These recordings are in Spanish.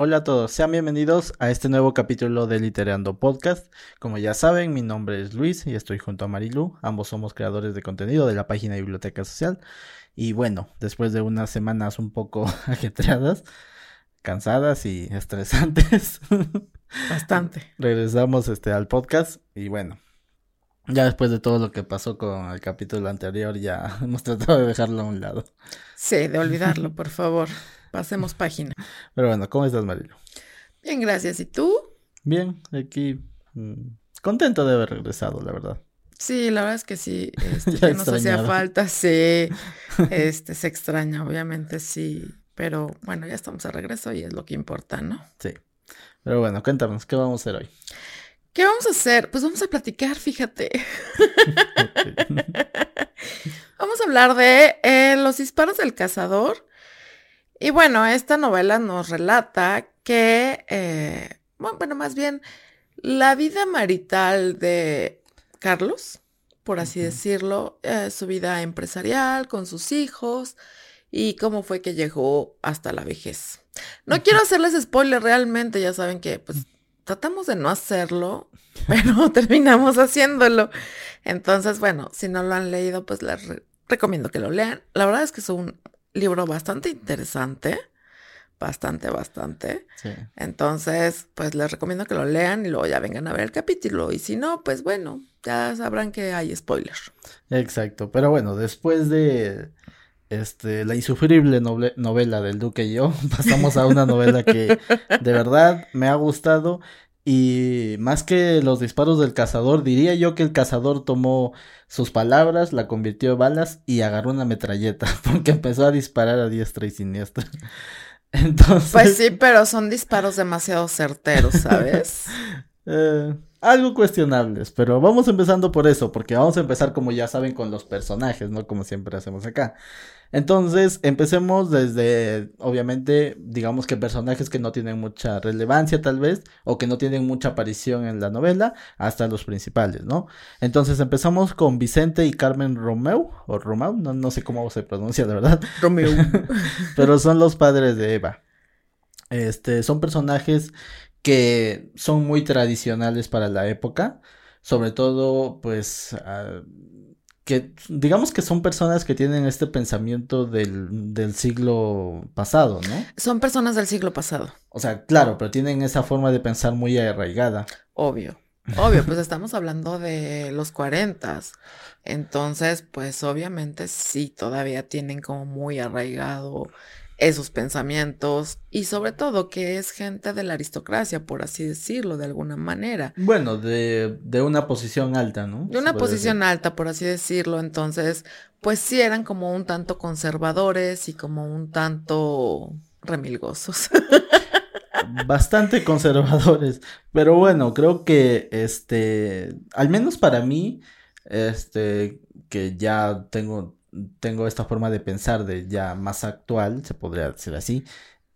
Hola a todos, sean bienvenidos a este nuevo capítulo de Literando Podcast. Como ya saben, mi nombre es Luis y estoy junto a Marilu. Ambos somos creadores de contenido de la página de Biblioteca Social. Y bueno, después de unas semanas un poco ajetreadas, cansadas y estresantes. Bastante. regresamos este, al podcast y bueno, ya después de todo lo que pasó con el capítulo anterior, ya hemos tratado de dejarlo a un lado. Sí, de olvidarlo, por favor. Pasemos página. Pero bueno, ¿cómo estás, Marilu? Bien, gracias. ¿Y tú? Bien, aquí mm, contento de haber regresado, la verdad. Sí, la verdad es que sí. Este, Ya nos hacía falta, sí. Este, se extraña, obviamente, sí. Pero bueno, ya estamos de regreso y es lo que importa, ¿no? Sí. Pero bueno, cuéntanos, ¿qué vamos a hacer hoy? ¿Qué vamos a hacer? Pues vamos a platicar, fíjate. Vamos a hablar de eh, los disparos del cazador. Y bueno, esta novela nos relata que, eh, bueno, bueno, más bien la vida marital de Carlos, por así decirlo, eh, su vida empresarial con sus hijos y cómo fue que llegó hasta la vejez. No quiero hacerles spoiler realmente, ya saben que pues tratamos de no hacerlo, pero terminamos haciéndolo. Entonces, bueno, si no lo han leído, pues les re- recomiendo que lo lean. La verdad es que es un libro bastante interesante, bastante, bastante. Sí. Entonces, pues les recomiendo que lo lean y luego ya vengan a ver el capítulo. Y si no, pues bueno, ya sabrán que hay spoiler. Exacto, pero bueno, después de este la insufrible novela del Duque y yo, pasamos a una novela que de verdad me ha gustado y más que los disparos del cazador, diría yo que el cazador tomó sus palabras, la convirtió en balas y agarró una metralleta porque empezó a disparar a diestra y siniestra. Entonces, Pues sí, pero son disparos demasiado certeros, ¿sabes? Eh, algo cuestionables, pero vamos empezando por eso, porque vamos a empezar como ya saben con los personajes, ¿no? Como siempre hacemos acá. Entonces, empecemos desde, obviamente, digamos que personajes que no tienen mucha relevancia tal vez, o que no tienen mucha aparición en la novela, hasta los principales, ¿no? Entonces, empezamos con Vicente y Carmen Romeu, o Romeu, no, no sé cómo se pronuncia, la verdad. Romeo. pero son los padres de Eva. Este, son personajes que son muy tradicionales para la época, sobre todo, pues, ah, que digamos que son personas que tienen este pensamiento del, del siglo pasado, ¿no? Son personas del siglo pasado, O sea, claro, pero tienen esa forma de pensar muy arraigada. obvio. Obvio, pues estamos hablando de los cuarentas. Entonces, pues obviamente sí, todavía tienen como muy arraigado esos pensamientos y sobre todo que es gente de la aristocracia, por así decirlo, de alguna manera. Bueno, de, de una posición alta, ¿no? De una posición alta, por así decirlo. Entonces, pues sí eran como un tanto conservadores y como un tanto remilgosos. bastante conservadores. Pero bueno, creo que este, al menos para mí, este, que ya tengo, tengo esta forma de pensar de ya más actual, se podría decir así.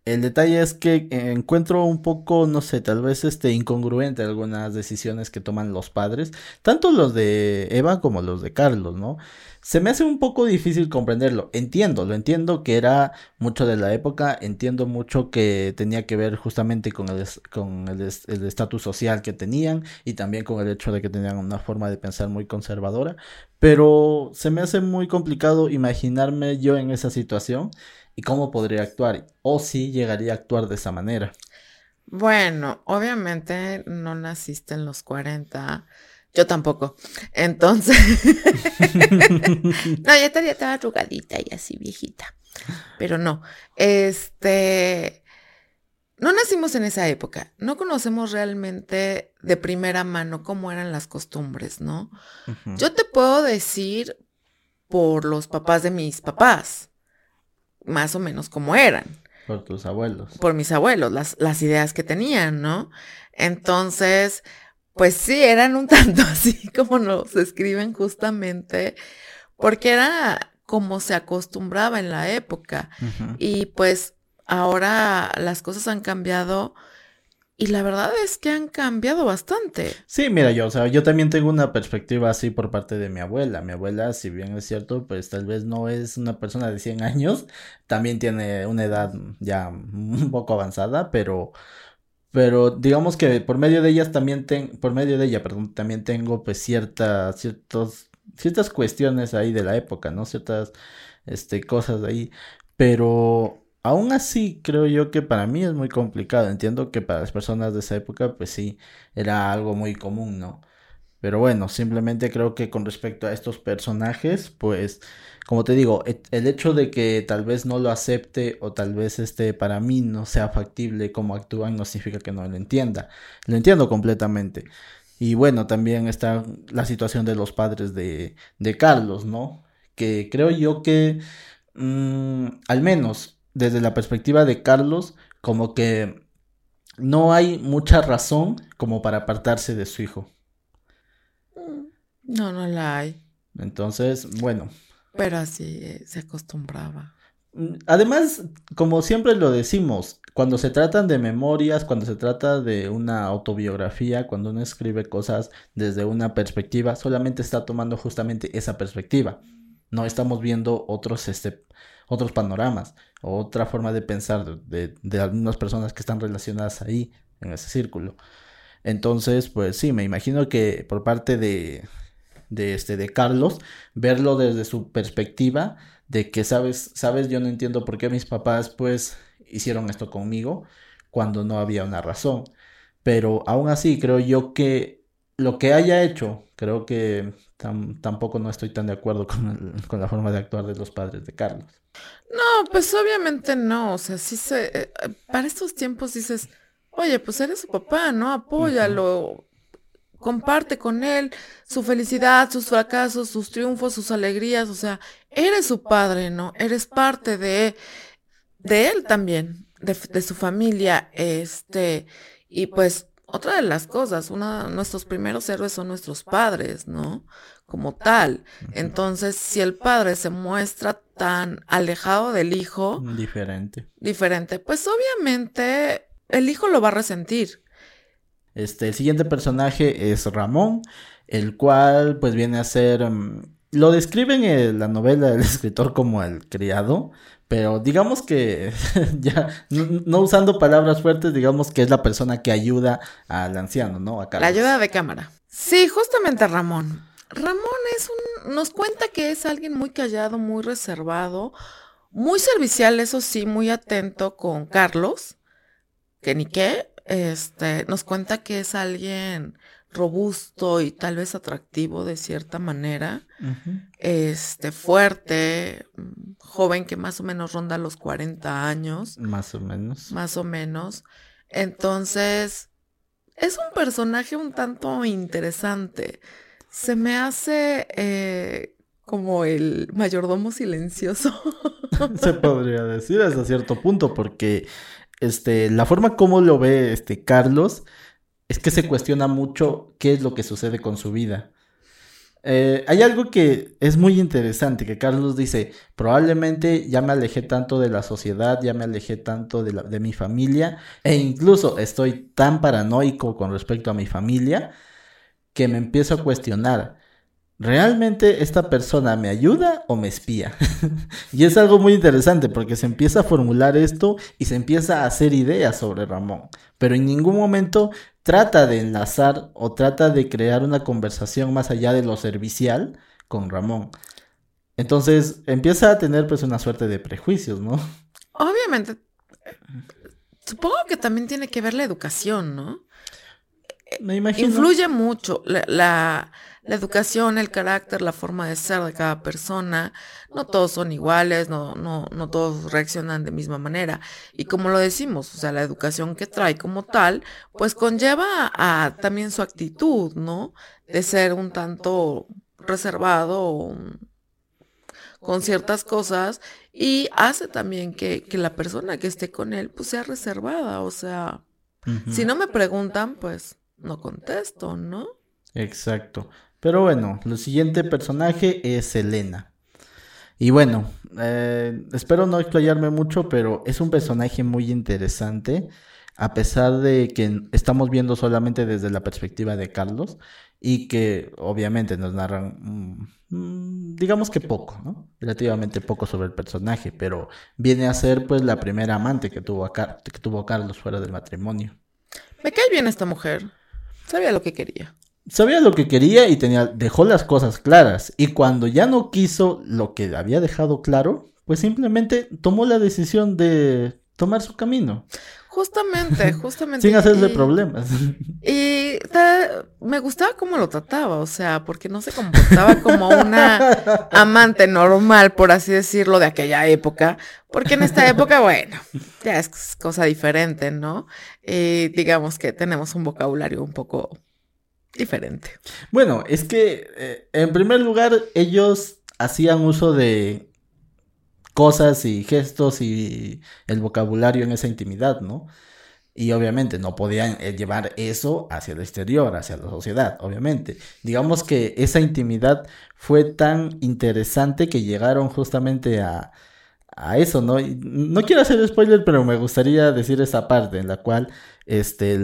El detalle es que encuentro un poco, no sé, tal vez este incongruente algunas decisiones que toman los padres, tanto los de Eva como los de Carlos, ¿no? Se me hace un poco difícil comprenderlo. Entiendo, lo entiendo que era mucho de la época, entiendo mucho que tenía que ver justamente con el con el estatus social que tenían y también con el hecho de que tenían una forma de pensar muy conservadora, pero se me hace muy complicado imaginarme yo en esa situación y cómo podría actuar o si llegaría a actuar de esa manera. Bueno, obviamente no naciste en los 40. Yo tampoco. Entonces, no, yo estaría toda arrugadita y así viejita. Pero no, este, no nacimos en esa época. No conocemos realmente de primera mano cómo eran las costumbres, ¿no? Yo te puedo decir por los papás de mis papás, más o menos cómo eran Por tus abuelos. por mis abuelos, las, las ideas que tenían, ¿no? Entonces, pues sí, eran un tanto así como nos escriben justamente, porque era como se acostumbraba en la época. Y pues ahora las cosas han cambiado Y la verdad es que han cambiado bastante. Sí, mira, yo, o sea, yo también tengo una perspectiva así por parte de mi abuela. Mi abuela, si bien es cierto, pues tal vez no es una persona de 100 años, también tiene una edad ya un poco avanzada, pero pero digamos que por medio de ellas también tengo, por medio de ella, perdón, también tengo pues ciertas, ciertos, ciertas cuestiones ahí de la época, ¿no? Ciertas, este, cosas ahí, pero Aún así, creo yo que para mí es muy complicado. Entiendo que para las personas de esa época, pues sí, era algo muy común, ¿no? Pero bueno, simplemente creo que con respecto a estos personajes, pues, como te digo, el hecho de que tal vez no lo acepte o tal vez este para mí no sea factible como actúan no significa que no lo entienda. Lo entiendo completamente. Y bueno, también está la situación de los padres de, de Carlos, ¿no? Que creo yo que, mm, al menos desde la perspectiva de Carlos, como que no hay mucha razón como para apartarse de su hijo. Mm, no, no la hay. Entonces, bueno. Pero así eh, se acostumbraba. Mm, además, como siempre lo decimos, cuando se tratan de memorias, cuando se trata de una autobiografía, cuando uno escribe cosas desde una perspectiva, solamente está tomando justamente esa perspectiva. No estamos viendo otros, este, otros panoramas, otra forma de pensar de, algunas personas que están relacionadas ahí, en ese círculo. Entonces, pues sí, me imagino que por parte de, de, este, de Carlos, verlo desde su perspectiva, de que, sabes, sabes, yo no entiendo por qué mis papás, pues, hicieron esto conmigo cuando no había una razón. Pero aún así, creo yo que lo que haya hecho, creo que tampoco no estoy tan de acuerdo con, con la forma de actuar de los padres de Carlos. No, pues obviamente no, o sea, sí se, eh, para estos tiempos dices, oye, pues eres su papá, ¿no? Apóyalo, comparte con él su felicidad, sus fracasos, sus triunfos, sus alegrías, o sea, eres su padre, ¿no? Eres parte de, de él también, de, de su familia, este, y pues otra de las cosas, una, nuestros primeros héroes son nuestros padres, ¿no? Como tal. Entonces, si el padre se muestra tan alejado del hijo. Diferente. Diferente, pues obviamente el hijo lo va a resentir. Este, el siguiente personaje es Ramón, el cual pues viene a ser... Mm, lo describen en la novela del escritor como el criado, pero digamos que ya, no, usando palabras fuertes, digamos que es la persona que ayuda al anciano, ¿no? A la ayuda de cámara. Sí, justamente Ramón. Ramón es un, nos cuenta que es alguien muy callado, muy reservado, muy servicial, eso sí, muy atento con Carlos, que ni qué, este, nos cuenta que es alguien robusto y tal vez atractivo de cierta manera, este, fuerte, joven que más o menos ronda los 40 años. Más o menos. Más o menos. Entonces, es un personaje un tanto interesante. Se me hace eh, como el mayordomo silencioso. Se podría decir hasta cierto punto, porque este, la forma como lo ve este Carlos es que se cuestiona mucho qué es lo que sucede con su vida. Eh, hay algo que es muy interesante, que Carlos dice, probablemente ya me alejé tanto de la sociedad, ya me alejé tanto de, de mi familia, e incluso estoy tan paranoico con respecto a mi familia, que me empiezo a cuestionar, ¿realmente esta persona me ayuda o me espía? y es algo muy interesante porque se empieza a formular esto y se empieza a hacer ideas sobre Ramón, pero en ningún momento trata de enlazar o trata de crear una conversación más allá de lo servicial con Ramón. Entonces empieza a tener pues una suerte de prejuicios, ¿no? Obviamente. Supongo que también tiene que ver la educación, ¿no? Me imagino. Influye mucho la la educación, el carácter, la forma de ser de cada persona. No todos son iguales, no, no, no todos reaccionan de misma manera. Y como lo decimos, o sea, la educación que trae como tal, pues conlleva a también su actitud, ¿no? De ser un tanto reservado con ciertas cosas y hace también que, que, la persona que esté con él pues sea reservada, o sea, si no me preguntan, pues no contesto, ¿no? Exacto. Pero bueno, el siguiente personaje es Elena. Y bueno, eh, espero no explayarme mucho, pero es un personaje muy interesante. a pesar de que estamos viendo solamente desde la perspectiva de Carlos y que obviamente nos narran, mm, mm, digamos que poco, ¿no? Relativamente poco sobre el personaje, pero viene a ser pues la primera amante que tuvo, que tuvo Carlos fuera del matrimonio. Me cae bien esta mujer, sabía lo que quería. Sabía lo que quería y tenía, dejó las cosas claras. Y cuando ya no quiso lo que había dejado claro, pues simplemente tomó la decisión de tomar su camino. Justamente, justamente. Sin hacerle problemas. Y me gustaba cómo lo trataba, o sea, porque no se comportaba como una amante normal, por así decirlo, de aquella época, porque en esta época, bueno, ya es cosa diferente, ¿no? Y digamos que tenemos un vocabulario un poco diferente. Bueno, es que eh, en primer lugar ellos hacían uso de cosas y gestos y el vocabulario en esa intimidad, ¿no? Y obviamente no podían eh, llevar eso hacia el exterior, hacia la sociedad, obviamente. Digamos que esa intimidad fue tan interesante que llegaron justamente a, a eso, ¿no? no quiero hacer spoiler, pero me gustaría decir esa parte en la cual este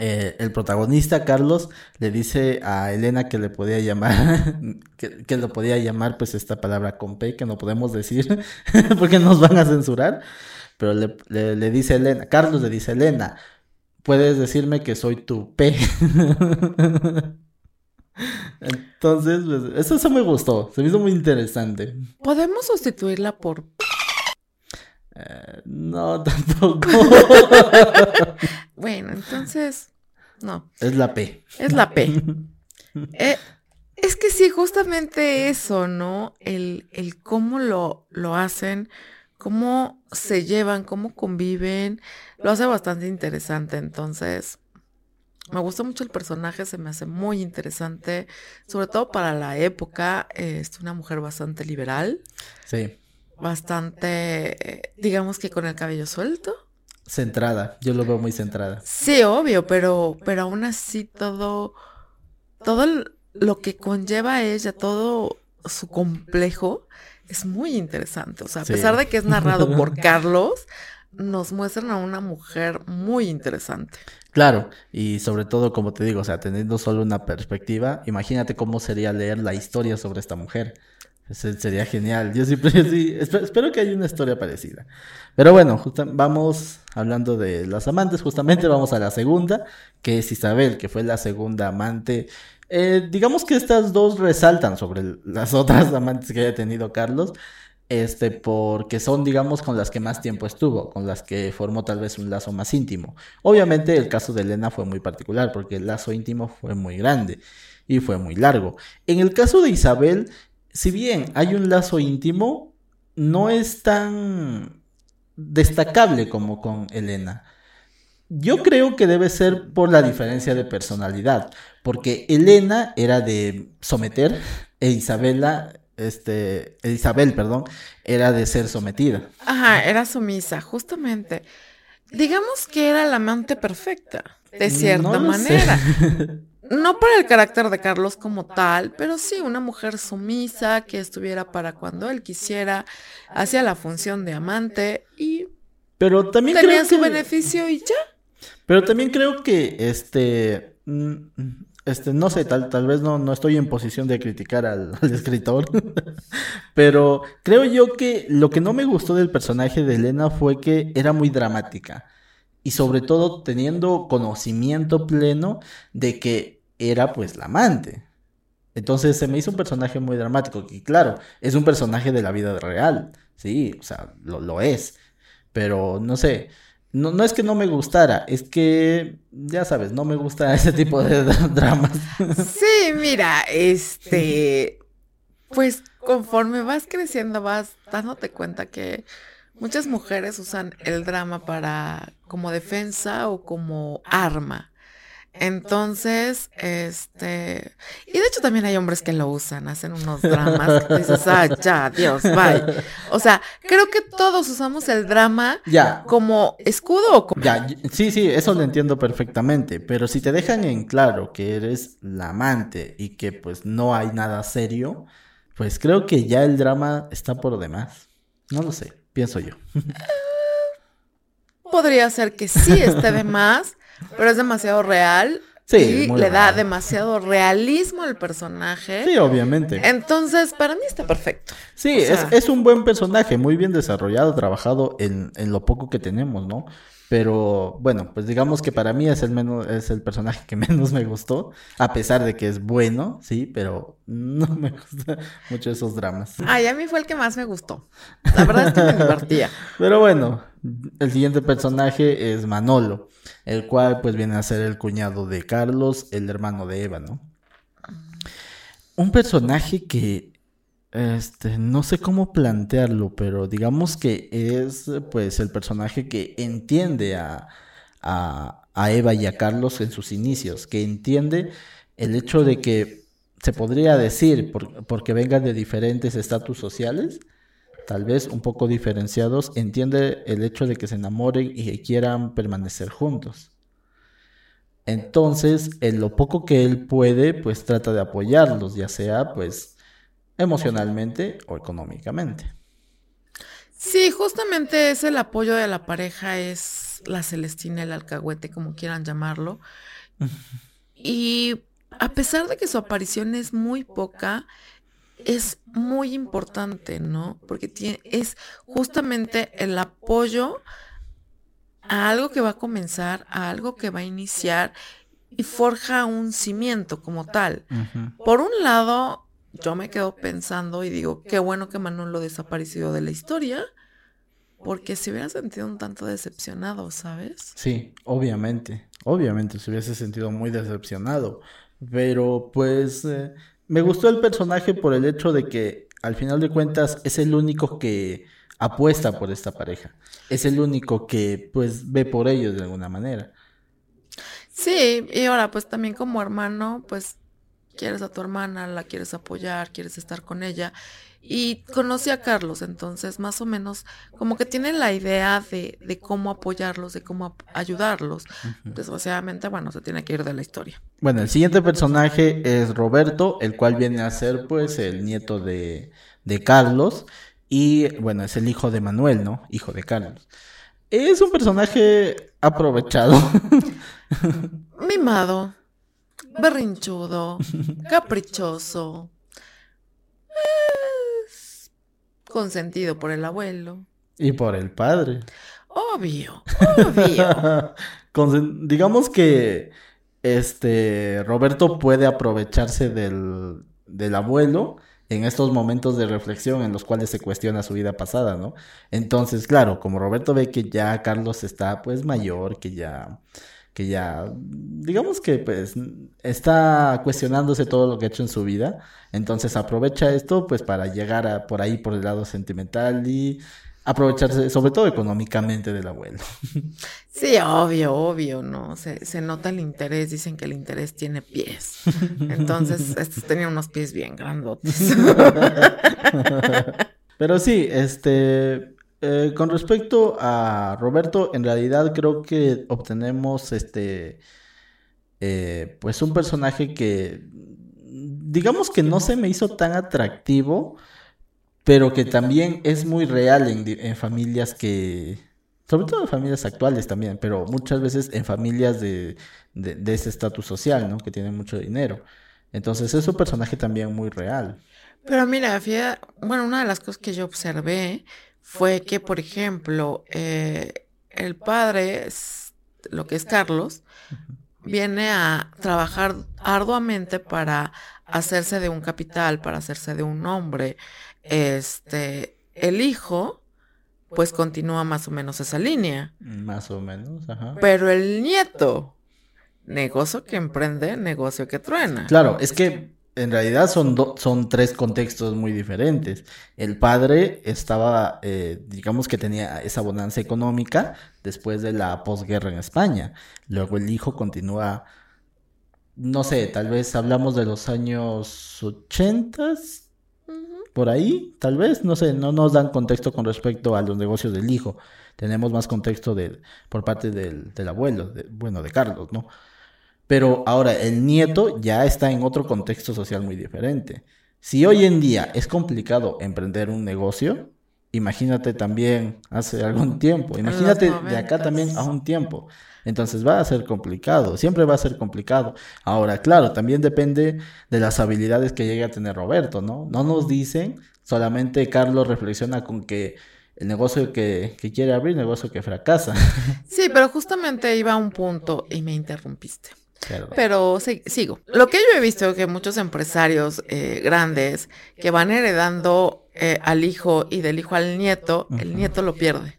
eh, el protagonista, Carlos, le dice a Elena que le podía llamar, que, lo podía llamar, pues esta palabra con P, que no podemos decir, porque nos van a censurar, pero le, dice Elena, Carlos le dice Elena, puedes decirme que soy tu P. Entonces, pues, eso, me gustó, se me hizo muy interesante. ¿Podemos sustituirla por... Eh, no, tampoco. bueno, entonces, no. Es la P. Es la P. Eh, es que sí, justamente eso, ¿no? El, el cómo lo, lo hacen, cómo se llevan, cómo conviven, lo hace bastante interesante. Entonces, me gusta mucho el personaje, se me hace muy interesante, sobre todo para la época. Es una mujer bastante liberal. Sí bastante, digamos que con el cabello suelto. Centrada, yo lo veo muy centrada. Sí, obvio, pero, pero aún así todo, todo lo que conlleva a ella, todo su complejo, es muy interesante. O sea, a pesar de que es narrado por Carlos, nos muestran a una mujer muy interesante. Claro, y sobre todo, como te digo, o sea, teniendo solo una perspectiva, imagínate cómo sería leer la historia sobre esta mujer sería genial. Yo siempre, sí, espero, que haya una historia parecida. Pero bueno, vamos hablando de las amantes, justamente vamos a la segunda, que es Isabel, que fue la segunda amante. Eh, digamos que estas dos resaltan sobre las otras amantes que haya tenido Carlos, este, porque son, digamos, con las que más tiempo estuvo, con las que formó tal vez un lazo más íntimo. Obviamente el caso de Elena fue muy particular, porque el lazo íntimo fue muy grande y fue muy largo. En el caso de Isabel, si bien hay un lazo íntimo, no es tan destacable como con Elena. Yo creo que debe ser por la diferencia de personalidad, porque Elena era de someter e Isabela, este, e Isabel, perdón, era de ser sometida. Ajá, era sumisa, justamente. Digamos que era la amante perfecta, de cierta manera. no para el carácter de Carlos como tal, pero sí una mujer sumisa que estuviera para cuando él quisiera, hacía la función de amante y pero también tenía su beneficio y ya. Pero también creo que este mm, este no sé, tal, tal vez no, no estoy en posición de criticar al, al escritor, pero creo yo que lo que no me gustó del personaje de Elena fue que era muy dramática y sobre todo teniendo conocimiento pleno de que era pues la amante. Entonces se me hizo un personaje muy dramático, y claro, es un personaje de la vida real, sí, o sea, lo, es, pero no sé, no, no, es que no me gustara, es que, ya sabes, no me gusta ese tipo de dramas. Sí, mira, este, pues conforme vas creciendo vas dándote cuenta que muchas mujeres usan el drama para como defensa o como arma. Entonces, este, y de hecho también hay hombres que lo usan, hacen unos dramas que dices, ah, ya, Dios, bye. O sea, creo que todos usamos el drama ya. como escudo o como... Ya, sí, sí, eso lo entiendo perfectamente, pero si te dejan en claro que eres la amante y que pues no hay nada serio, pues creo que ya el drama está por demás. No lo sé, pienso yo. podría ser que sí esté de más, pero es demasiado real. Sí, y le da demasiado realismo al personaje. Sí, obviamente. Entonces, para mí está perfecto. Sí, o sea- es, es un buen personaje, muy bien desarrollado, trabajado en, en lo poco que tenemos, ¿no? Pero bueno, pues digamos que para mí es el menos, es el personaje que menos me gustó, a pesar de que es bueno, sí, pero no me gustan mucho esos dramas. Ay, a mí fue el que más me gustó. La verdad es que me divertía. Pero bueno, el siguiente personaje es Manolo, el cual pues viene a ser el cuñado de Carlos, el hermano de Eva, ¿no? Un personaje que este no sé cómo plantearlo, pero digamos que es pues el personaje que entiende a, a, a Eva y a Carlos en sus inicios, que entiende el hecho de que se podría decir, por- porque vengan de diferentes estatus sociales, tal vez un poco diferenciados, entiende el hecho de que se enamoren y que quieran permanecer juntos. Entonces, en lo poco que él puede, pues trata de apoyarlos, ya sea pues emocionalmente o económicamente. Sí, justamente es el apoyo de la pareja, es la Celestina, el alcahuete, como quieran llamarlo. Y a pesar de que su aparición es muy poca, es muy importante, ¿no? Porque tiene, es justamente el apoyo a algo que va a comenzar, a algo que va a iniciar y forja un cimiento como tal. Por un lado, yo me quedo pensando y digo, qué bueno que Manolo desapareció de la historia, porque se hubiera sentido un tanto decepcionado, ¿sabes? Sí, obviamente, obviamente se hubiese sentido muy decepcionado, pero pues eh, me gustó el personaje por el hecho de que al final de cuentas es el único que apuesta por esta pareja, es el único que pues ve por ellos de alguna manera. Sí, y ahora pues también como hermano, pues quieres a tu hermana, la quieres apoyar, quieres estar con ella. Y conocí a Carlos, entonces más o menos como que tiene la idea de, de cómo apoyarlos, de cómo ayudarlos. Desgraciadamente, bueno, se tiene que ir de la historia. Bueno, el siguiente personaje es Roberto, el cual viene a ser pues el nieto de, de Carlos y bueno, es el hijo de Manuel, ¿no? Hijo de Carlos. Es un personaje aprovechado. Mimado, berrinchudo, caprichoso, es consentido por el abuelo. y por el padre. Obvio, obvio. Con- digamos que este Roberto puede aprovecharse del, del abuelo en estos momentos de reflexión en los cuales se cuestiona su vida pasada, ¿no? Entonces, claro, como Roberto ve que ya Carlos está pues mayor, que ya que ya digamos que pues está cuestionándose todo lo que ha hecho en su vida, entonces aprovecha esto pues para llegar a por ahí por el lado sentimental y aprovecharse sobre todo económicamente del abuelo. Sí, obvio, obvio, ¿no? Se, se nota el interés, dicen que el interés tiene pies. Entonces, estos tenían unos pies bien grandotes. Pero sí, este, eh, con respecto a Roberto, en realidad creo que obtenemos este, eh, pues un personaje que, digamos que no se me hizo tan atractivo, pero que también es muy real en, familias que, sobre todo en familias actuales también, pero muchas veces en familias de, de, ese estatus social, ¿no? Que tienen mucho dinero. Entonces es un personaje también muy real. Pero mira, fíjate, bueno, una de las cosas que yo observé fue que, por ejemplo, eh, el padre, lo que es Carlos, viene a trabajar arduamente para hacerse de un capital, para hacerse de un hombre. Este, el hijo, pues continúa más o menos esa línea. Más o menos, ajá. Pero el nieto, negocio que emprende, negocio que truena. Claro, es que en realidad son, do- son tres contextos muy diferentes. El padre estaba, eh, digamos que tenía esa bonanza económica después de la posguerra en España. Luego el hijo continúa, no sé, tal vez hablamos de los años ochentas, Ujú. por ahí, tal vez, no sé, no nos dan contexto con respecto a los negocios del hijo. Tenemos más contexto del, por parte del, del abuelo, de- bueno, de Carlos, ¿no? Pero ahora el nieto ya está en otro contexto social muy diferente. Si hoy en día es complicado emprender un negocio, imagínate también hace algún tiempo, imagínate de acá también a un tiempo. Entonces va a ser complicado, siempre va a ser complicado. Ahora, claro, también depende de las habilidades que llegue a tener Roberto, ¿no? No nos dicen, solamente Carlos reflexiona con que el negocio que, quiere abrir, negocio que fracasa. Sí, pero justamente iba a un punto y me interrumpiste. Pero sigo. Lo que yo he visto es que muchos empresarios eh, grandes que van heredando eh, al hijo y del hijo al nieto, el nieto lo pierde.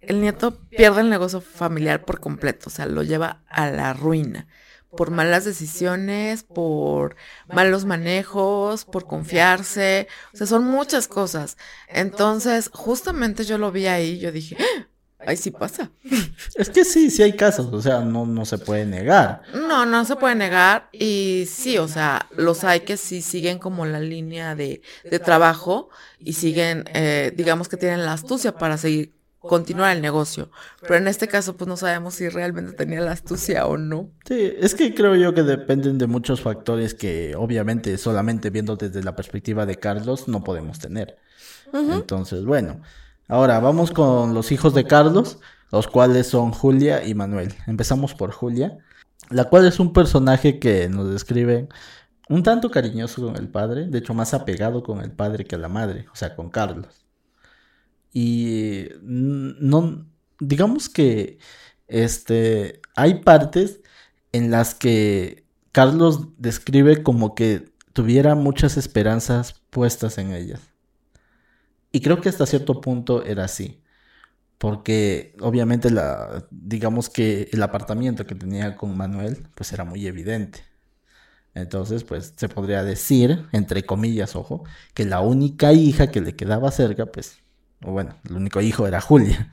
El nieto pierde el negocio familiar por completo, o sea, lo lleva a la ruina por malas decisiones, por malos manejos, por confiarse, o sea, son muchas cosas. Entonces, justamente yo lo vi ahí, yo dije, ¡Ah! Ahí sí pasa. Es que sí, sí hay casos, o sea, no, no se puede negar. No, no se puede negar y sí, o sea, los hay que sí siguen como la línea de, de trabajo y siguen, eh, digamos que tienen la astucia para seguir continuar el negocio. Pero en este caso, pues no sabemos si realmente tenía la astucia o no. Sí, es que creo yo que dependen de muchos factores que obviamente solamente viendo desde la perspectiva de Carlos no podemos tener. Entonces, bueno, ahora vamos con los hijos de Carlos, los cuales son Julia y Manuel. Empezamos por Julia, la cual es un personaje que nos describe un tanto cariñoso con el padre, de hecho más apegado con el padre que a la madre, o sea, con Carlos. Y no, digamos que este, hay partes en las que Carlos describe como que tuviera muchas esperanzas puestas en ellas. Y creo que hasta cierto punto era así. Porque obviamente la, digamos que el apartamiento que tenía con Manuel, pues era muy evidente. Entonces, pues se podría decir, entre comillas, ojo, que la única hija que le quedaba cerca, pues o bueno, el único hijo era Julia.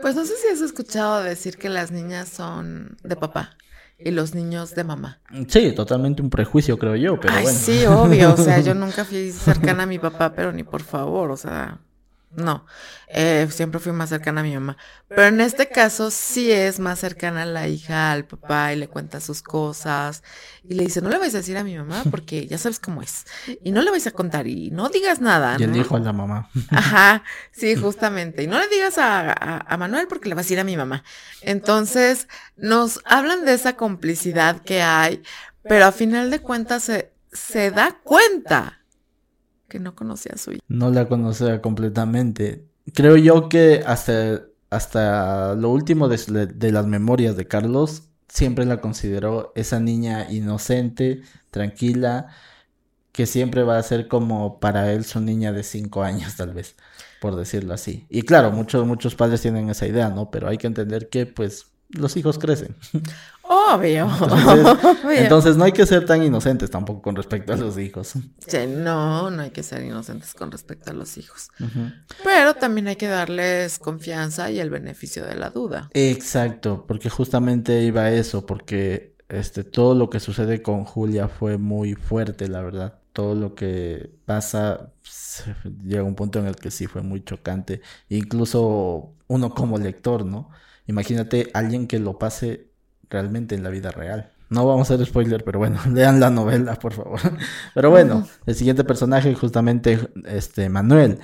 Pues no sé si has escuchado decir que las niñas son de papá y los niños de mamá. Sí, totalmente un prejuicio, creo yo, pero bueno. Sí, obvio, o sea, yo nunca fui cercana a mi papá, pero ni por favor, o sea, no, eh, siempre fui más cercana a mi mamá. Pero en este caso sí es más cercana a la hija al papá y le cuenta sus cosas y le dice, no le vais a decir a mi mamá porque ya sabes cómo es. Y no le vais a contar y no digas nada. Y el hijo a la mamá. Ajá, sí, justamente. Y no le digas a, a, Manuel porque le vas a decir a mi mamá. Entonces nos hablan de esa complicidad que hay, pero a final de cuentas se, se da cuenta que no conocía su hija. No la conocía completamente. Creo yo que hasta, hasta lo último de, de las memorias de Carlos, siempre la consideró esa niña inocente, tranquila, que siempre va a ser como para él su niña de cinco años, tal vez, por decirlo así. Y claro, muchos, muchos padres tienen esa idea, ¿no? Pero hay que entender que, pues, los hijos crecen. Obvio. Entonces, no hay que ser tan inocentes tampoco con respecto a los hijos. Sí, no, no hay que ser inocentes con respecto a los hijos. Pero también hay que darles confianza y el beneficio de la duda. Exacto, porque justamente iba a eso, porque este todo lo que sucede con Julia fue muy fuerte, la verdad. Todo lo que pasa llega a un punto en el que sí fue muy chocante, incluso uno como lector, ¿no? Imagínate alguien que lo pase realmente en la vida real. No vamos a hacer spoiler, pero bueno, lean la novela, por favor. Pero bueno, el siguiente personaje, justamente, este, Manuel.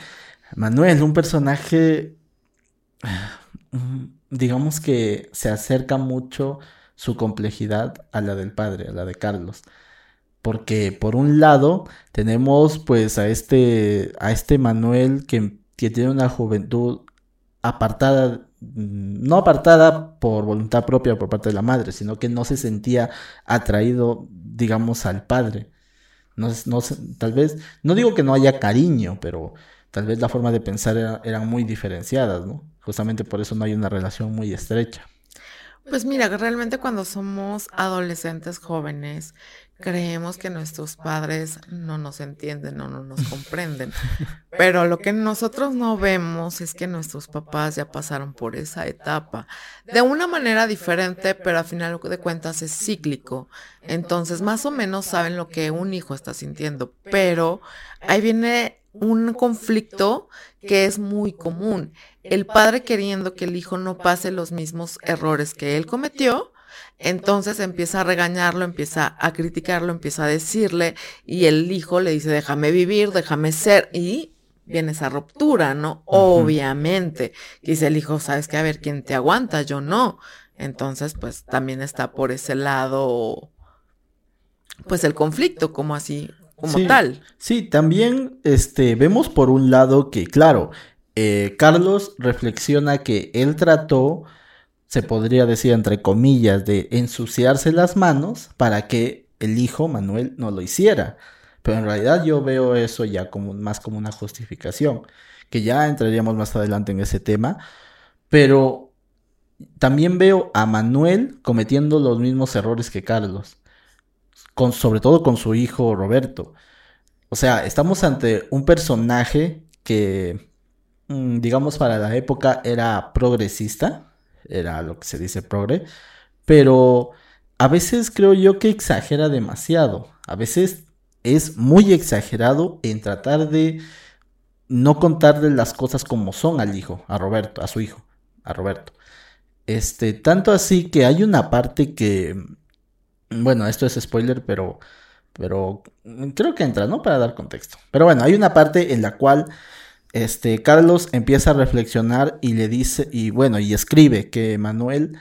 Manuel, un personaje, digamos que se acerca mucho su complejidad a la del padre, a la de Carlos. Porque por un lado tenemos pues a este, a este Manuel que, que tiene una juventud apartada no apartada por voluntad propia por parte de la madre, sino que no se sentía atraído, digamos, al padre. No, no, tal vez, no digo que no haya cariño, pero tal vez la forma de pensar eran muy diferenciadas, ¿no? Justamente por eso no hay una relación muy estrecha. Pues mira, realmente cuando somos adolescentes jóvenes, creemos que nuestros padres no nos entienden o no nos comprenden. Pero lo que nosotros no vemos es que nuestros papás ya pasaron por esa etapa de una manera diferente, pero al final de cuentas es cíclico. Entonces, más o menos saben lo que un hijo está sintiendo, pero ahí viene un conflicto que es muy común. El padre queriendo que el hijo no pase los mismos errores que él cometió, entonces empieza a regañarlo, empieza a criticarlo, empieza a decirle y el hijo le dice, déjame vivir, déjame ser y viene esa ruptura, ¿no? Obviamente. Dice el hijo, sabes que a ver quién te aguanta, yo no. Entonces, pues también está por ese lado, pues el conflicto, como así, como tal. Sí, también este, vemos por un lado que, claro, eh, Carlos reflexiona que él trató, se podría decir entre comillas, de ensuciarse las manos para que el hijo Manuel no lo hiciera. Pero en realidad yo veo eso ya como más como una justificación, que ya entraríamos más adelante en ese tema, pero también veo a Manuel cometiendo los mismos errores que Carlos, sobre todo con su hijo Roberto. O sea, estamos ante un personaje que, mm, digamos, para la época era progresista, era lo que se dice progre, pero a veces creo yo que exagera demasiado. A veces es muy exagerado en tratar de no contarle las cosas como son al hijo, a Roberto, a su hijo, a Roberto. Este, tanto así que hay una parte que, bueno, esto es spoiler, pero, pero creo que entra, ¿no? Para dar contexto. Pero bueno, hay una parte en la cual, este, Carlos empieza a reflexionar y le dice, y bueno, y escribe que Manuel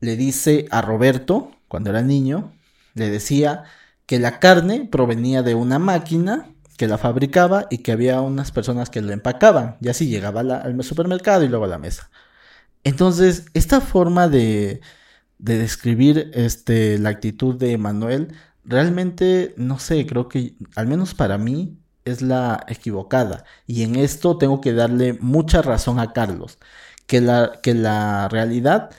le dice a Roberto, cuando era niño, le decía que la carne provenía de una máquina que la fabricaba y que había unas personas que la empacaban, y así llegaba al supermercado y luego a la mesa. Entonces, esta forma de, de describir este, la actitud de Manuel, realmente, no sé, creo que al menos para mí es la equivocada. Y en esto tengo que darle mucha razón a Carlos, que la, que la realidad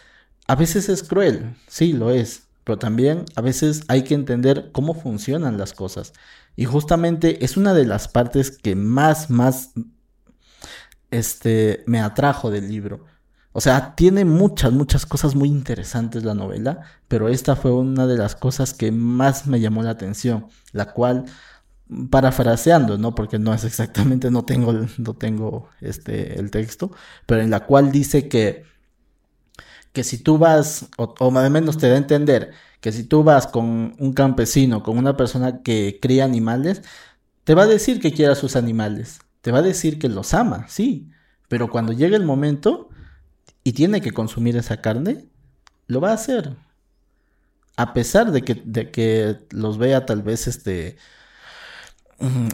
a veces es cruel, sí, lo es, pero también a veces hay que entender cómo funcionan las cosas. Y justamente es una de las partes que más, más, este, me atrajo del libro o sea, tiene muchas, muchas cosas muy interesantes la novela, pero esta fue una de las cosas que más me llamó la atención, la cual, parafraseando, ¿no? Porque no es exactamente, no tengo, no tengo este, el texto, pero en la cual dice que, que si tú vas, o, o más o menos te da a entender, que si tú vas con un campesino, con una persona que cría animales, te va a decir que quiera sus animales, te va a decir que los ama, sí, pero cuando llegue el momento, y tiene que consumir esa carne, lo va a hacer. A pesar de que, de que los vea tal vez este...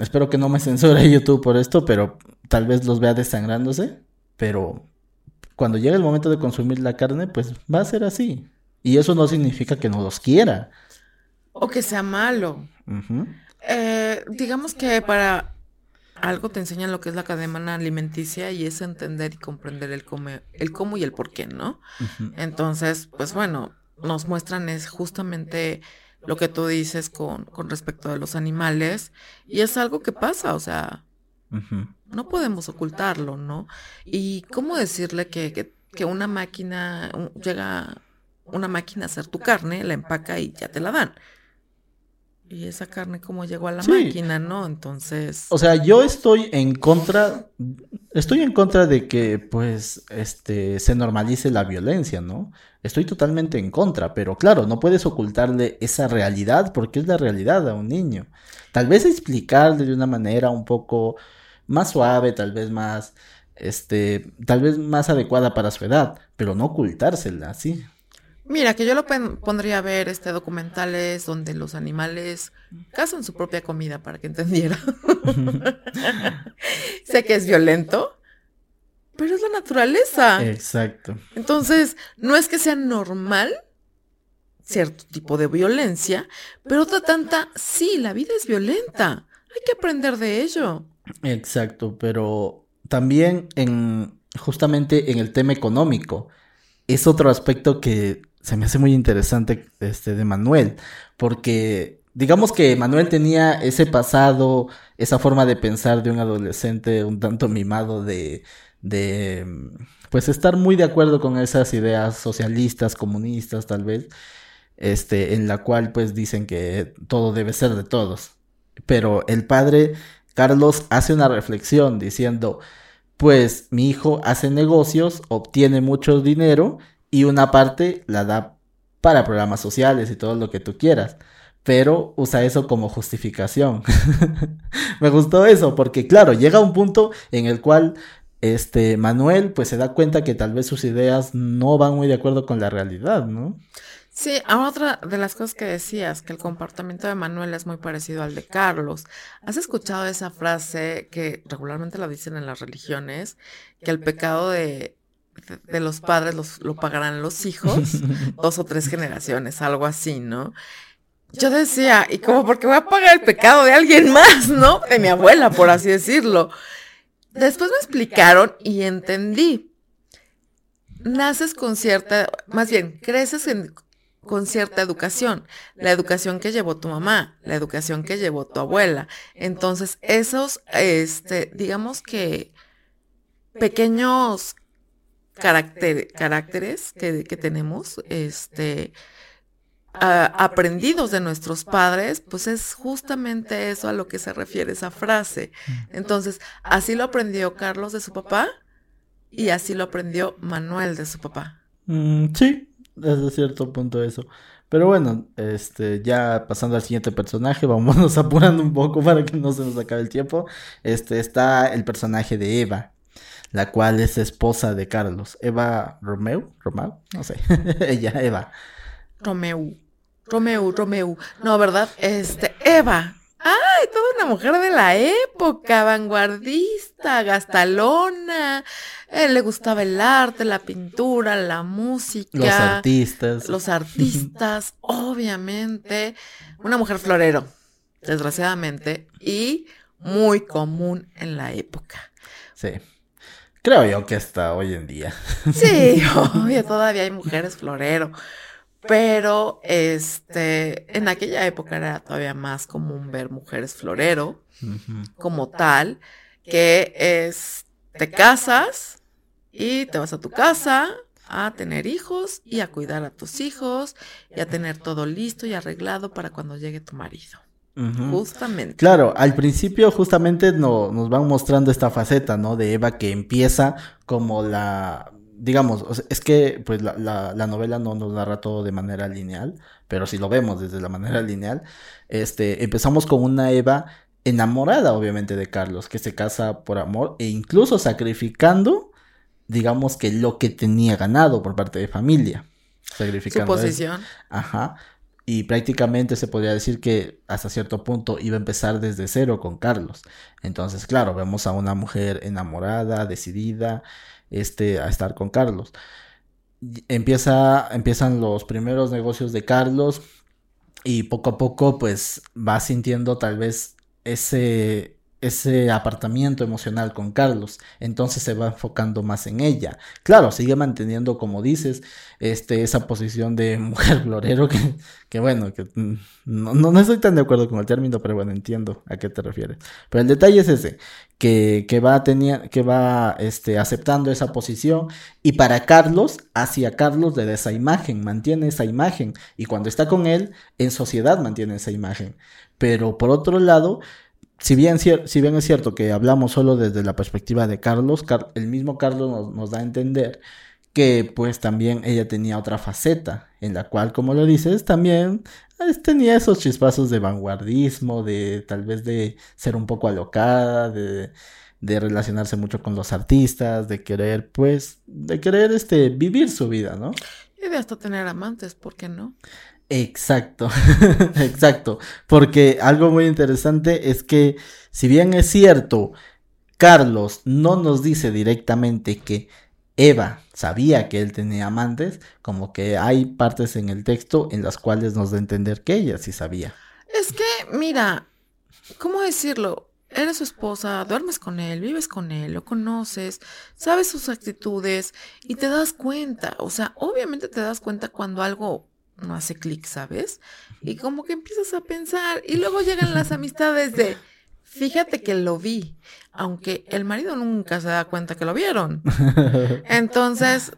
Espero que no me censure YouTube por esto, pero tal vez los vea desangrándose. Pero cuando llegue el momento de consumir la carne, pues va a ser así. Y eso no significa que no los quiera. O que sea malo. Eh, digamos que para algo te enseñan lo que es la cadena alimenticia y es entender y comprender el, el cómo y el por qué, ¿no? Entonces, pues bueno, nos muestran es justamente lo que tú dices con, con respecto a los animales y es algo que pasa, o sea, no podemos ocultarlo, ¿no? Y cómo decirle que, que, que una máquina, llega una máquina a hacer tu carne, la empaca y ya te la dan. Y esa carne como llegó a la máquina, ¿no? Entonces. O sea, yo estoy en contra. Estoy en contra de que, pues, este, se normalice la violencia, ¿no? Estoy totalmente en contra, pero claro, no puedes ocultarle esa realidad porque es la realidad a un niño. Tal vez explicarle de una manera un poco más suave, tal vez más, este, tal vez más adecuada para su edad, pero no ocultársela, ¿sí? Mira, que yo lo pondría a ver este documentales donde los animales cazan su propia comida para que entendiera. sé que es violento, pero es la naturaleza. Exacto. Entonces, no es que sea normal cierto tipo de violencia, pero otra tanta, sí, la vida es violenta. Hay que aprender de ello. Exacto, pero también en justamente en el tema económico es otro aspecto que se me hace muy interesante este de Manuel, porque digamos que Manuel tenía ese pasado, esa forma de pensar de un adolescente un tanto mimado de de pues estar muy de acuerdo con esas ideas socialistas, comunistas tal vez, este en la cual pues dicen que todo debe ser de todos. Pero el padre Carlos hace una reflexión diciendo, pues mi hijo hace negocios, obtiene mucho dinero y una parte la da para programas sociales y todo lo que tú quieras. pero usa eso como justificación. Me gustó eso, porque claro, llega un punto en el cual este Manuel pues se da cuenta que tal vez sus ideas no van muy de acuerdo con la realidad, ¿no? Sí, otra de las cosas que decías, que el comportamiento de Manuel es muy parecido al de Carlos. ¿Has escuchado esa frase que regularmente la dicen en las religiones, que el pecado de, de los padres los, lo pagarán los hijos, dos o tres generaciones, algo así, ¿no? Yo decía, ¿y cómo porque voy a pagar el pecado de alguien más, ¿no? De mi abuela, por así decirlo. Después me explicaron y entendí. Naces con cierta, más bien, creces en, con cierta educación, la educación que llevó tu mamá, la educación que llevó tu abuela. Entonces, esos, este, digamos que pequeños caracteres que, que, tenemos, este, aprendidos de nuestros padres, pues es justamente eso a lo que se refiere esa frase. Entonces, así lo aprendió Carlos de su papá y así lo aprendió Manuel de su papá. Mm, sí, desde cierto punto eso. Pero bueno, este, ya pasando al siguiente personaje, vámonos apurando un poco para que no se nos acabe el tiempo. Este, está el personaje de Eva, la cual es esposa de Carlos. Eva Romeo, Romeo, no sé, ella, Eva. Romeo, Romeo, Romeo. No, ¿verdad? Este, Eva, ¡Ay! Toda una mujer de la época, vanguardista, gastalona. Eh, le gustaba el arte, la pintura, la música. Los artistas. Los artistas, obviamente. Una mujer florero, desgraciadamente, y muy común en la época. Sí. Creo yo que hasta hoy en día. Sí, obvio, todavía hay mujeres florero. Pero este, en aquella época era todavía más común ver mujeres florero como tal, que es, te casas y te vas a tu casa a tener hijos y a cuidar a tus hijos y a tener todo listo y arreglado para cuando llegue tu marido. Justamente. Claro, al principio justamente nos van mostrando esta faceta, ¿no? De Eva que empieza como la digamos, es que pues la, la, novela no nos narra todo de manera lineal, pero si lo vemos desde la manera lineal, este, empezamos con una Eva enamorada obviamente de Carlos, que se casa por amor e incluso sacrificando, digamos que lo que tenía ganado por parte de familia. Sacrificando. Su posición. Ajá. Y prácticamente se podría decir que hasta cierto punto iba a empezar desde cero con Carlos. Entonces, claro, vemos a una mujer enamorada, decidida, este, a estar con Carlos. Empieza, empiezan los primeros negocios de Carlos y poco a poco pues va sintiendo tal vez ese, ese apartamiento emocional con Carlos, entonces se va enfocando más en ella. Claro, sigue manteniendo, como dices, este, esa posición de mujer florero que, que bueno, que mm, no, no, estoy tan de acuerdo con el término, pero bueno, entiendo a qué te refieres. Pero el detalle es ese, que, que va, tenía, que va este, aceptando esa posición y para Carlos, hacia Carlos da esa imagen, mantiene esa imagen y cuando está con él, en sociedad mantiene esa imagen. Pero por otro lado, si bien, es cierto que hablamos solo desde la perspectiva de Carlos, el mismo Carlos nos, da a entender que pues también ella tenía otra faceta, en la cual, como lo dices, también pues, tenía esos chispazos de vanguardismo, de tal vez de ser un poco alocada, de, de relacionarse mucho con los artistas, de querer, pues, de querer este, vivir su vida, ¿no? Y de hasta tener amantes, ¿por qué no? Exacto, exacto. Porque algo muy interesante es que, si bien es cierto, Carlos no nos dice directamente que Eva sabía que él tenía amantes, como que hay partes en el texto en las cuales nos da a entender que ella sí sabía. Es que, mira, ¿cómo decirlo? Eres su esposa, duermes con él, vives con él, lo conoces, sabes sus actitudes y te das cuenta. O sea, obviamente te das cuenta cuando algo no hace clic, ¿sabes? Y como que empiezas a pensar y luego llegan las amistades de, fíjate que lo vi, aunque el marido nunca se da cuenta que lo vieron. Entonces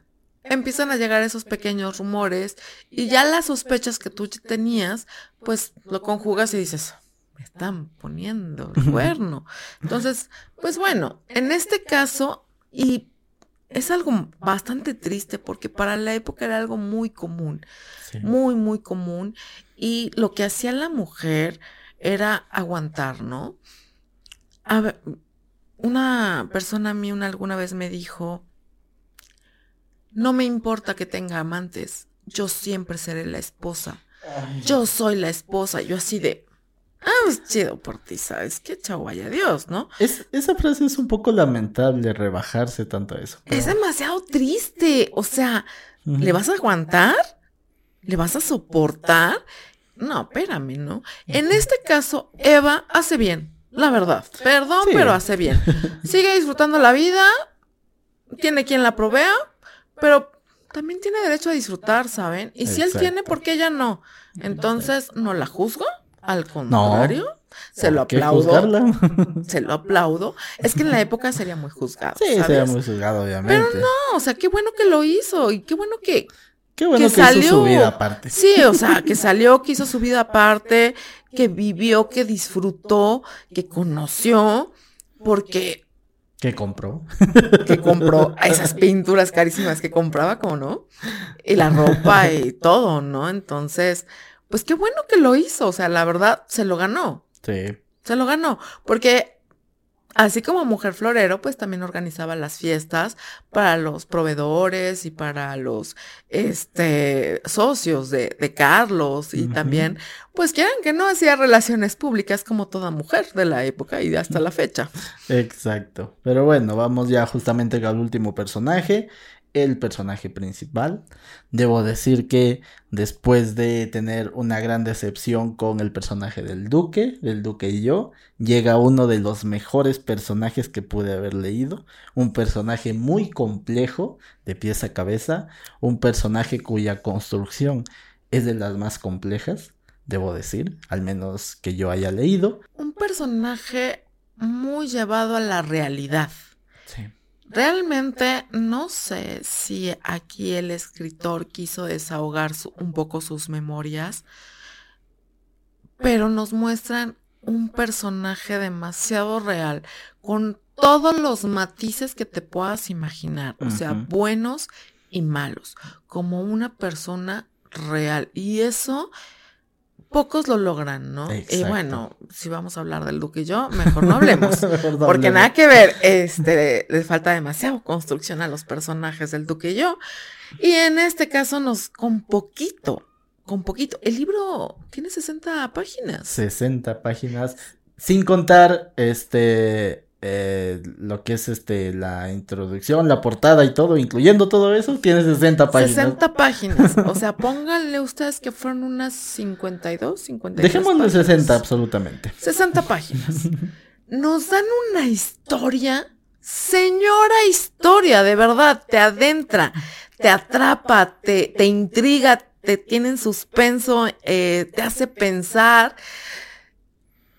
empiezan a llegar esos pequeños rumores y ya las sospechas que tú tenías, pues lo conjugas y dices, me están poniendo el cuerno. Entonces, pues bueno, en este caso, y es algo bastante triste porque para la época era algo muy común, Sí. muy, muy común. Y lo que hacía la mujer era aguantar, ¿no? A ver, una persona a mí una, alguna vez me dijo, no me importa que tenga amantes, yo siempre seré la esposa. Yo soy la esposa. Yo así de, ah, pues chido por ti, ¿sabes? Qué chaguaya Dios, ¿no? Es, esa frase es un poco lamentable, rebajarse tanto a eso. Es demasiado triste. O sea. ¿le vas a aguantar? ¿Le vas a soportar? No, espérame, ¿no? En este caso, Eva hace bien, la verdad. Perdón, Sí. pero hace bien. Sigue disfrutando la vida, tiene quien la provea, pero también tiene derecho a disfrutar, ¿saben? Y si él tiene, ¿por qué ella no? Entonces, no la juzgo, al contrario, se lo ¿Por qué aplaudo. Se lo aplaudo. Es que en la época sería muy juzgado. sí, ¿sabes? sería muy juzgado, obviamente. No, o sea, qué bueno que lo hizo y qué bueno que, Qué bueno que que, hizo su salió. vida aparte. Sí, o sea, que salió, que hizo su vida aparte, que vivió, que disfrutó, que conoció, porque Que compró. que compró esas pinturas carísimas que compraba, como no, y la ropa y todo, ¿no? Entonces, pues qué bueno que lo hizo, o sea, la verdad se lo ganó, Sí. se lo ganó, porque así como mujer florero, pues también organizaba las fiestas para los proveedores y para los este socios de, de Carlos y también, pues quieran que no hacía relaciones públicas como toda mujer de la época y hasta la fecha. Exacto. Pero bueno, vamos ya justamente al último personaje, el personaje principal. Debo decir que después de tener una gran decepción con el personaje del duque, del duque y yo, llega uno de los mejores personajes que pude haber leído. Un personaje muy complejo, de pies a cabeza. Un personaje cuya construcción es de las más complejas, debo decir, al menos que yo haya leído. Un personaje muy llevado a la realidad. Sí. Realmente no sé si aquí el escritor quiso desahogar su- un poco sus memorias, pero nos muestran un personaje demasiado real, con todos los matices que te puedas imaginar, o sea, buenos y malos, como una persona real. Y eso pocos lo logran, ¿no? Y bueno, si vamos a hablar del Duque y yo, mejor no hablemos. Mejor no Porque hablemos. nada que ver, este, le falta demasiado construcción a los personajes del Duque y yo. Y en este caso nos, con poquito, con poquito. El libro tiene 60 páginas. 60 páginas, sin contar este eh, lo que es este la introducción, la portada y todo, incluyendo todo eso, tiene 60 páginas. 60 páginas. O sea, pónganle ustedes que fueron unas 52, 53. Dejémoslo en páginas. 60 absolutamente. 60 páginas. Nos dan una historia, señora historia, de verdad, te adentra, te atrapa, te, te intriga, te tiene en suspenso, eh, te hace pensar.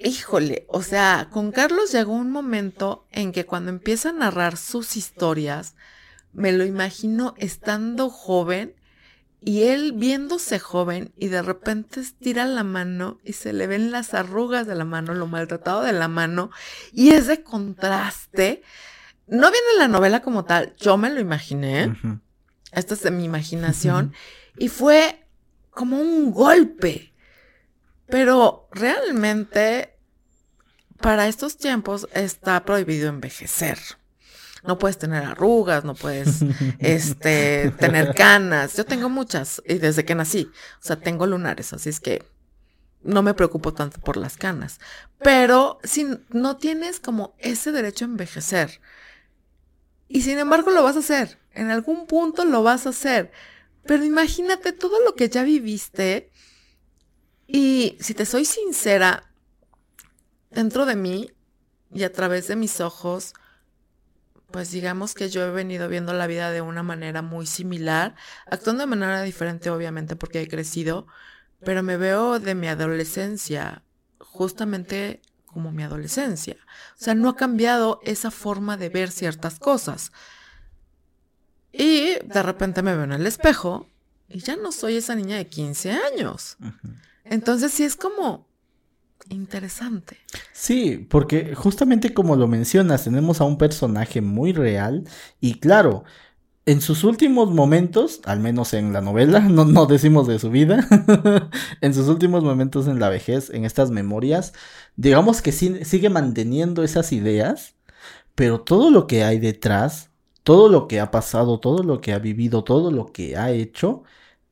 Híjole, o sea, con Carlos llegó un momento en que cuando empieza a narrar sus historias, me lo imagino estando joven y él viéndose joven y de repente estira la mano y se le ven las arrugas de la mano, lo maltratado de la mano y ese contraste. No viene en la novela como tal, yo me lo imaginé, Ujú. esta es de mi imaginación, y fue como un golpe. Pero realmente, para estos tiempos está prohibido envejecer. No puedes tener arrugas, no puedes este, tener canas. Yo tengo muchas y desde que nací, o sea, tengo lunares, así es que no me preocupo tanto por las canas. Pero si no tienes como ese derecho a envejecer, y sin embargo lo vas a hacer, en algún punto lo vas a hacer. Pero imagínate todo lo que ya viviste y si te soy sincera, dentro de mí y a través de mis ojos, pues digamos que yo he venido viendo la vida de una manera muy similar, actuando de manera diferente obviamente porque he crecido, pero me veo de mi adolescencia, justamente como mi adolescencia. O sea, no ha cambiado esa forma de ver ciertas cosas. Y de repente me veo en el espejo y ya no soy esa niña de 15 años. Entonces sí es como, interesante. Sí, porque justamente como lo mencionas, tenemos a un personaje muy real y claro, en sus últimos momentos, al menos en la novela, no, no decimos de su vida, en sus últimos momentos en la vejez, en estas memorias, digamos que sí, sigue manteniendo esas ideas, pero todo lo que hay detrás, todo lo que ha pasado, todo lo que ha vivido, todo lo que ha hecho,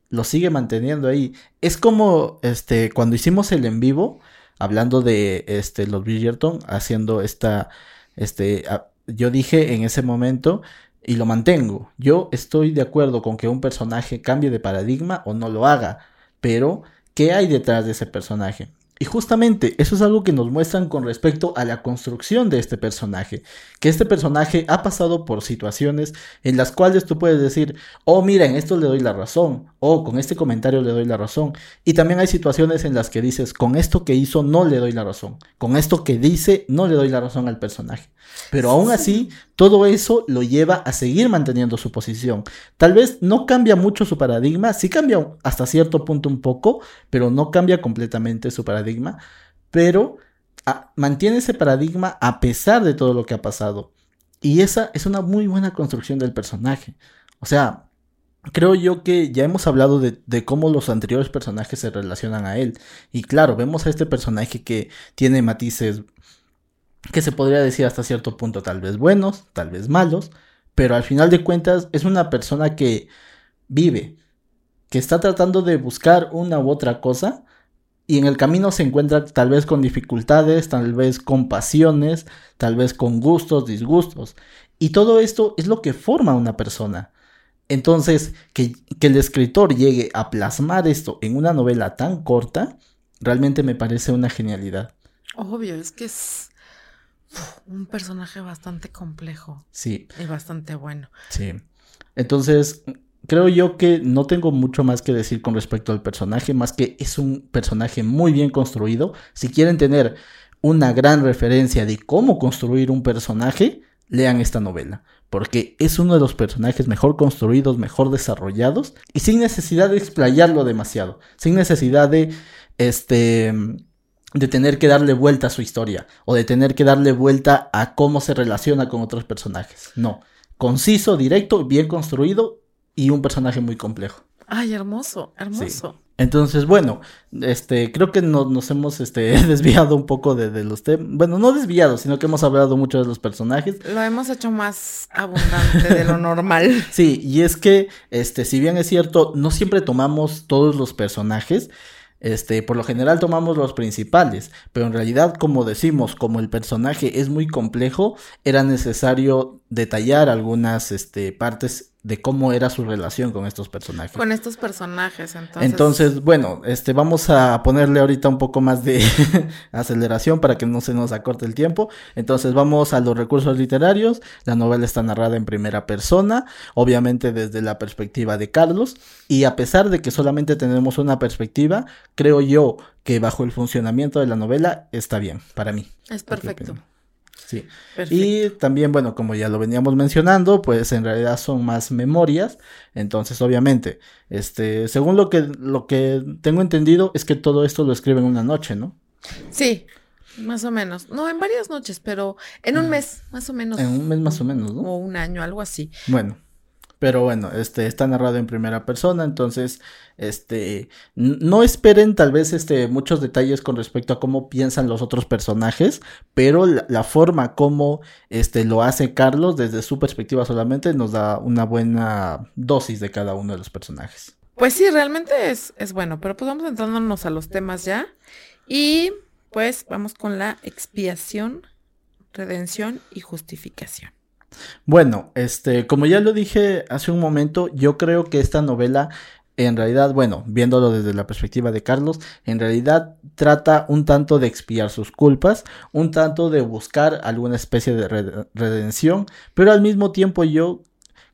lo sigue manteniendo ahí. Es como este cuando hicimos el en vivo, hablando de este los Bridgerton, haciendo esta este yo dije en ese momento y lo mantengo. Yo estoy de acuerdo con que un personaje cambie de paradigma o no lo haga, pero ¿qué hay detrás de ese personaje? Y justamente eso es algo que nos muestran con respecto a la construcción de este personaje. Que este personaje ha pasado por situaciones en las cuales tú puedes decir, oh mira, en esto le doy la razón, o con este comentario le doy la razón. Y también hay situaciones en las que dices, con esto que hizo no le doy la razón, con esto que dice no le doy la razón al personaje. Pero aún así, todo eso lo lleva a seguir manteniendo su posición. Tal vez no cambia mucho su paradigma, sí cambia hasta cierto punto un poco, pero no cambia completamente su paradigma, pero ah, mantiene ese paradigma a pesar de todo lo que ha pasado. Y esa es una muy buena construcción del personaje. O sea, creo yo que ya hemos hablado de, de, cómo los anteriores personajes se relacionan a él. Y claro, vemos a este personaje que tiene matices que se podría decir hasta cierto punto tal vez buenos, tal vez malos, pero al final de cuentas es una persona que vive, que está tratando de buscar una u otra cosa y en el camino se encuentra tal vez con dificultades, tal vez con pasiones, tal vez con gustos, disgustos. Y todo esto es lo que forma una persona. Entonces, que, que, el escritor llegue a plasmar esto en una novela tan corta, realmente me parece una genialidad. Obvio, es que es, un personaje bastante complejo. Sí. Y bastante bueno. Sí. Entonces, creo yo que no tengo mucho más que decir con respecto al personaje, más que es un personaje muy bien construido. Si quieren tener una gran referencia de cómo construir un personaje, lean esta novela, porque es uno de los personajes mejor construidos, mejor desarrollados y sin necesidad de explayarlo demasiado, sin necesidad de este de tener que darle vuelta a su historia o de tener que darle vuelta a cómo se relaciona con otros personajes. No, conciso, directo, bien construido y un personaje muy complejo. Ay, hermoso, hermoso. Entonces, bueno, este, creo que nos hemos este, desviado un poco de, de los temas. Bueno, no desviado, sino que hemos hablado mucho de los personajes. Lo hemos hecho más abundante de lo normal. Sí, y es que, este, si bien es cierto, no siempre tomamos todos los personajes. Este, por lo general tomamos los principales, pero en realidad, como decimos, como el personaje es muy complejo, era necesario detallar algunas este, partes de cómo era su relación con estos personajes. Con estos personajes, entonces. Entonces, bueno, este, vamos a ponerle ahorita un poco más de aceleración para que no se nos acorte el tiempo. Entonces, vamos a los recursos literarios. La novela está narrada en primera persona, obviamente desde la perspectiva de Carlos. Y a pesar de que solamente tenemos una perspectiva, creo yo que bajo el funcionamiento de la novela está bien, para mí. Es perfecto. Sí. Y también, bueno, como ya lo veníamos mencionando, pues en realidad son más memorias. Entonces, obviamente, este, según lo que, lo que tengo entendido, es que todo esto lo escribe en una noche, ¿no? Sí, más o menos. No, en varias noches, pero en un mes, más o menos. En un mes más o menos, ¿no? O un año, algo así. Bueno. Pero bueno, este está narrado en primera persona, entonces este no esperen tal vez este muchos detalles con respecto a cómo piensan los otros personajes, pero la, forma como este lo hace Carlos desde su perspectiva solamente nos da una buena dosis de cada uno de los personajes. Pues sí, realmente es, es bueno, pero pues vamos entrándonos a los temas ya y pues vamos con la expiación, redención y justificación. Bueno, este, como ya lo dije hace un momento, yo creo que esta novela en realidad, bueno, viéndolo desde la perspectiva de Carlos, en realidad trata un tanto de expiar sus culpas, un tanto de buscar alguna especie de redención, pero al mismo tiempo yo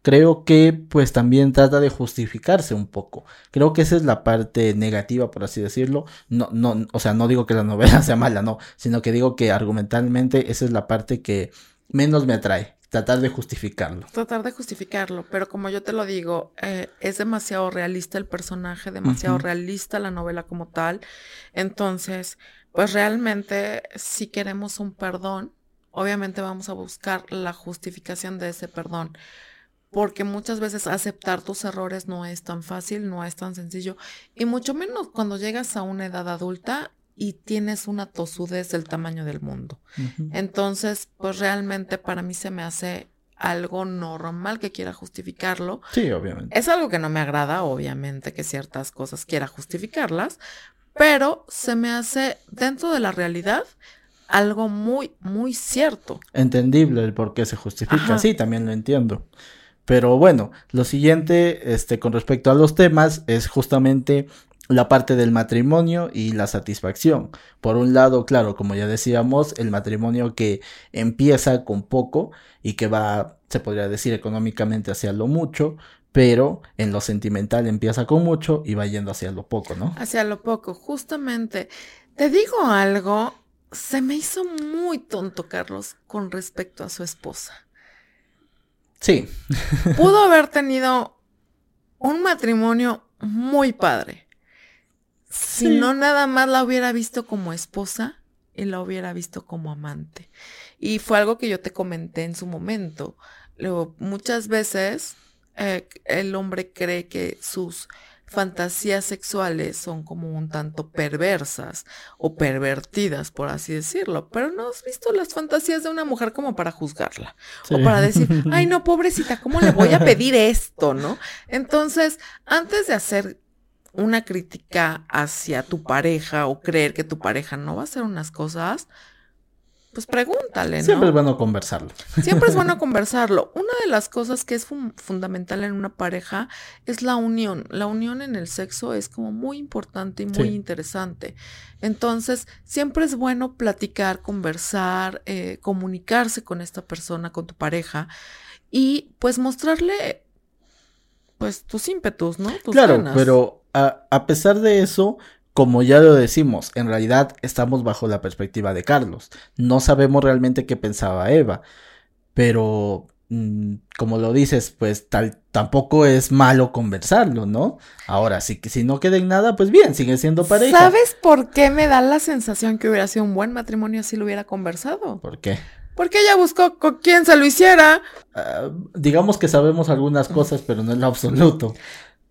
creo que pues también trata de justificarse un poco. Creo que esa es la parte negativa, por así decirlo. No, no, o sea, no digo que la novela sea mala, no, sino que digo que argumentalmente esa es la parte que menos me atrae tratar de justificarlo. Tratar de justificarlo, pero como yo te lo digo, eh, es demasiado realista el personaje, demasiado realista la novela como tal. Entonces, pues realmente si queremos un perdón, obviamente vamos a buscar la justificación de ese perdón. Porque muchas veces aceptar tus errores no es tan fácil, no es tan sencillo. Y mucho menos cuando llegas a una edad adulta y tienes una tosudez del tamaño del mundo. Entonces, pues realmente para mí se me hace algo normal que quiera justificarlo. Sí, obviamente. Es algo que no me agrada, obviamente, que ciertas cosas quiera justificarlas, pero se me hace dentro de la realidad algo muy, muy cierto. Entendible el por qué se justifica, sí, también lo entiendo. Pero bueno, lo siguiente, este, con respecto a los temas, es justamente la parte del matrimonio y la satisfacción. Por un lado, claro, como ya decíamos, el matrimonio que empieza con poco y que va, se podría decir económicamente hacia lo mucho, pero en lo sentimental empieza con mucho y va yendo hacia lo poco, ¿no? Hacia lo poco, justamente. Te digo algo, se me hizo muy tonto Carlos con respecto a su esposa. Sí. Pudo haber tenido un matrimonio muy padre si no nada más la hubiera visto como esposa y la hubiera visto como amante. Y fue algo que yo te comenté en su momento. Luego, muchas veces eh, el hombre cree que sus fantasías sexuales son como un tanto perversas o pervertidas, por así decirlo, pero no has visto las fantasías de una mujer como para juzgarla o para decir, ay no, pobrecita, ¿cómo le voy a pedir esto, no? Entonces, antes de hacer una crítica hacia tu pareja o creer que tu pareja no va a hacer unas cosas, pues pregúntale, ¿no? Siempre es bueno conversarlo. Siempre es bueno conversarlo. Una de las cosas que es fundamental en una pareja es la unión. La unión en el sexo es como muy importante y muy interesante. Entonces, siempre es bueno platicar, conversar, eh, comunicarse con esta persona, con tu pareja y pues mostrarle pues tus ímpetus, ¿no? claro, pero a, pesar de eso, como ya lo decimos, en realidad estamos bajo la perspectiva de Carlos. No sabemos realmente qué pensaba Eva, pero mm, como lo dices, pues tal, tampoco es malo conversarlo, ¿no? Ahora, si, si no queda en nada, pues bien, sigue siendo pareja. ¿Sabes por qué me da la sensación que hubiera sido un buen matrimonio si lo hubiera conversado? ¿Por qué? Porque ella buscó con quién se lo hiciera. Ah, digamos que sabemos algunas cosas, pero no en lo absoluto.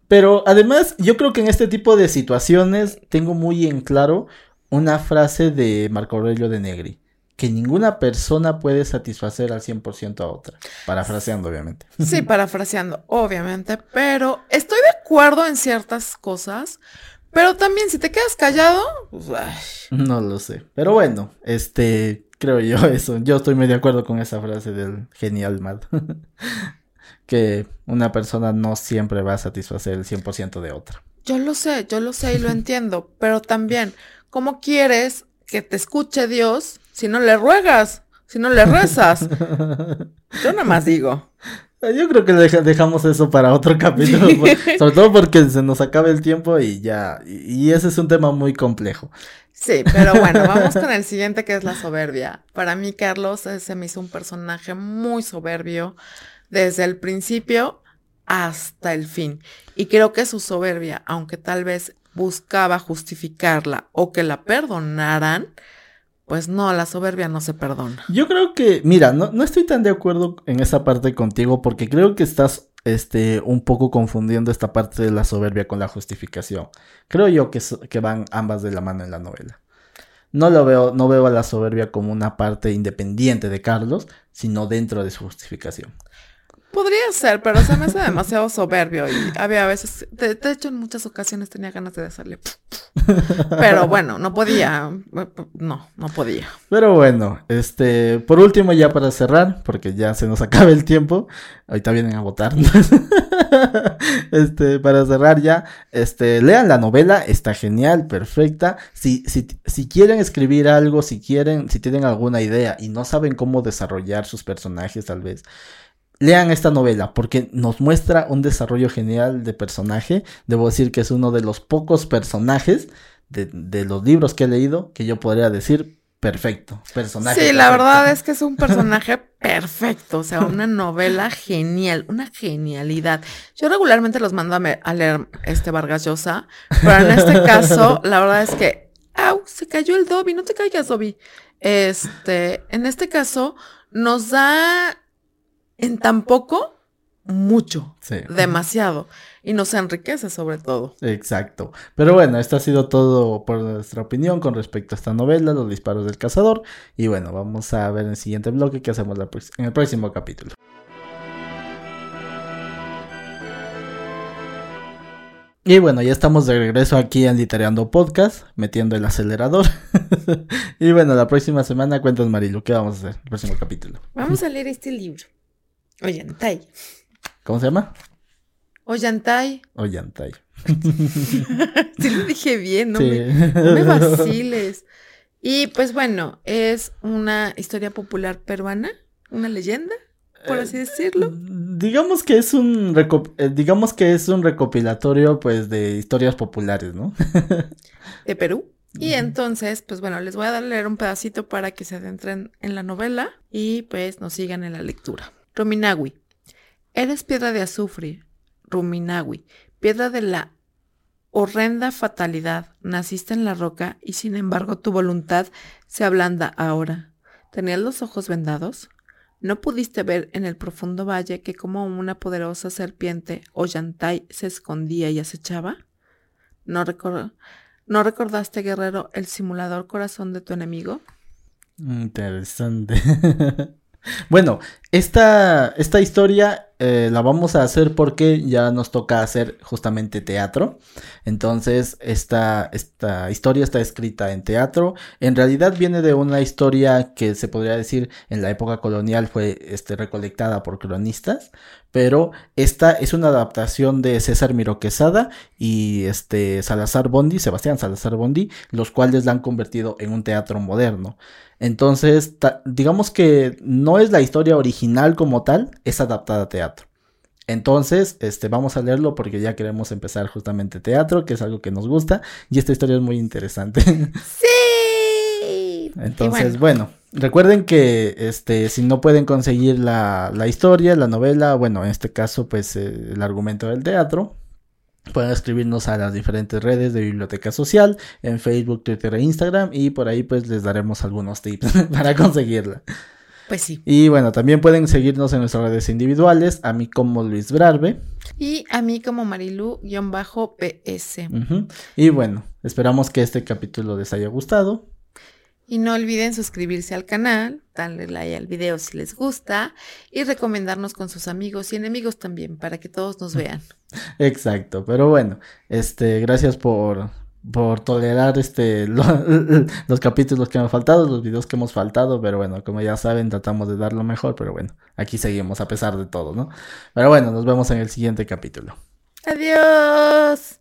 Pero además, yo creo que en este tipo de situaciones tengo muy en claro una frase de Marco Aurelio de Negri, que ninguna persona puede satisfacer al 100% a otra. Parafraseando, obviamente. Sí, parafraseando, obviamente, pero estoy de acuerdo en ciertas cosas, pero también si te quedas callado, pues, no lo sé. Pero bueno, este, creo yo eso. Yo estoy muy de acuerdo con esa frase del genial Mad. que una persona no siempre va a satisfacer el 100% de otra. Yo lo sé, yo lo sé y lo entiendo, pero también, ¿cómo quieres que te escuche Dios si no le ruegas, si no le rezas? Yo nada más digo. Yo creo que dejamos eso para otro capítulo, sobre todo porque se nos acaba el tiempo y ya, y ese es un tema muy complejo. Sí, pero bueno, vamos con el siguiente que es la soberbia. Para mí, Carlos, se me hizo un personaje muy soberbio desde el principio hasta el fin. Y creo que su soberbia, aunque tal vez buscaba justificarla o que la perdonaran, pues no, la soberbia no se perdona. Yo creo que, mira, no, no estoy tan de acuerdo en esa parte contigo porque creo que estás este, un poco confundiendo esta parte de la soberbia con la justificación. Creo yo que, que van ambas de la mano en la novela. No lo veo, no veo a la soberbia como una parte independiente de Carlos, sino dentro de su justificación. Podría ser, pero se me hace demasiado soberbio y había veces, de, hecho en muchas ocasiones tenía ganas de hacerle, pero bueno, no podía, no, no podía. Pero bueno, este, por último ya para cerrar, porque ya se nos acaba el tiempo, ahorita vienen a votar, este, para cerrar ya, este, lean la novela, está genial, perfecta, si, si, si quieren escribir algo, si quieren, si tienen alguna idea y no saben cómo desarrollar sus personajes tal vez, lean esta novela porque nos muestra un desarrollo genial de personaje. Debo decir que es uno de los pocos personajes de, los libros que he leído que yo podría decir perfecto. Personaje. Sí, la verdad es que es un personaje perfecto, o sea, una novela genial, una genialidad. Yo regularmente los mando a, leer este Vargas Llosa, pero en este caso, la verdad es que ¡au! Se cayó el Dobby, no te caigas, Dobby. Este, en este caso, nos da en tan poco mucho, Sí. demasiado, y nos enriquece sobre todo. Exacto. Pero bueno, esto ha sido todo por nuestra opinión con respecto a esta novela, Los disparos del cazador. Y bueno, vamos a ver en el siguiente bloque qué hacemos la en el próximo capítulo. Y bueno, ya estamos de regreso aquí en Literando Podcast, metiendo el acelerador. y bueno, la próxima semana cuentas Marilu, ¿qué vamos a hacer? El próximo capítulo. Vamos a leer este libro. Ollantay. ¿Cómo se llama? Ollantay. Ollantay. Sí lo dije bien, no, Sí. me, no me vaciles. Y pues bueno, es una historia popular peruana, una leyenda, por así decirlo. Digamos que es un eh, digamos que es un recopilatorio pues de historias populares, ¿no? de Perú. Y entonces, pues bueno, les voy a dar a leer un pedacito para que se adentren en la novela y pues nos sigan en la lectura. Ruminawi. Eres piedra de azufre, Ruminawi, piedra de la horrenda fatalidad. Naciste en la roca y sin embargo tu voluntad se ablanda ahora. ¿Tenías los ojos vendados? ¿No pudiste ver en el profundo valle que como una poderosa serpiente Ollantay se escondía y acechaba? ¿No, ¿No recordaste, guerrero, el simulador corazón de tu enemigo? Interesante. bueno, esta, esta historia eh, la vamos a hacer porque ya nos toca hacer justamente teatro. Entonces, esta, esta historia está escrita en teatro. En realidad viene de una historia que se podría decir en la época colonial fue este, recolectada por cronistas. Pero esta es una adaptación de César Miro Quesada y este Salazar Bondi, Sebastián Salazar Bondi, los cuales la han convertido en un teatro moderno. Entonces, digamos que no es la historia original como tal, es adaptada a teatro. Entonces, este, vamos a leerlo porque ya queremos empezar justamente teatro, que es algo que nos gusta, y esta historia es muy interesante. Sí. Entonces, bueno. recuerden que este, si no pueden conseguir la, la historia, la novela, bueno, en este caso, pues eh, el argumento del teatro, pueden escribirnos a las diferentes redes de Biblioteca Social, en Facebook, Twitter e Instagram, y por ahí pues les daremos algunos tips para conseguirla. Pues sí. Y bueno, también pueden seguirnos en nuestras redes individuales, a mí como Luis Brarbe. Y a mí como Marilu-PS. Ujú. Y bueno, esperamos que este capítulo les haya gustado. Y no olviden suscribirse al canal, darle like al video si les gusta y recomendarnos con sus amigos y enemigos también para que todos nos vean. Exacto, pero bueno, este, gracias por, por tolerar este lo- los capítulos que han faltado, los videos que hemos faltado, pero bueno, como ya saben, tratamos de dar lo mejor, pero bueno, aquí seguimos a pesar de todo, ¿no? Pero bueno, nos vemos en el siguiente capítulo. Adiós.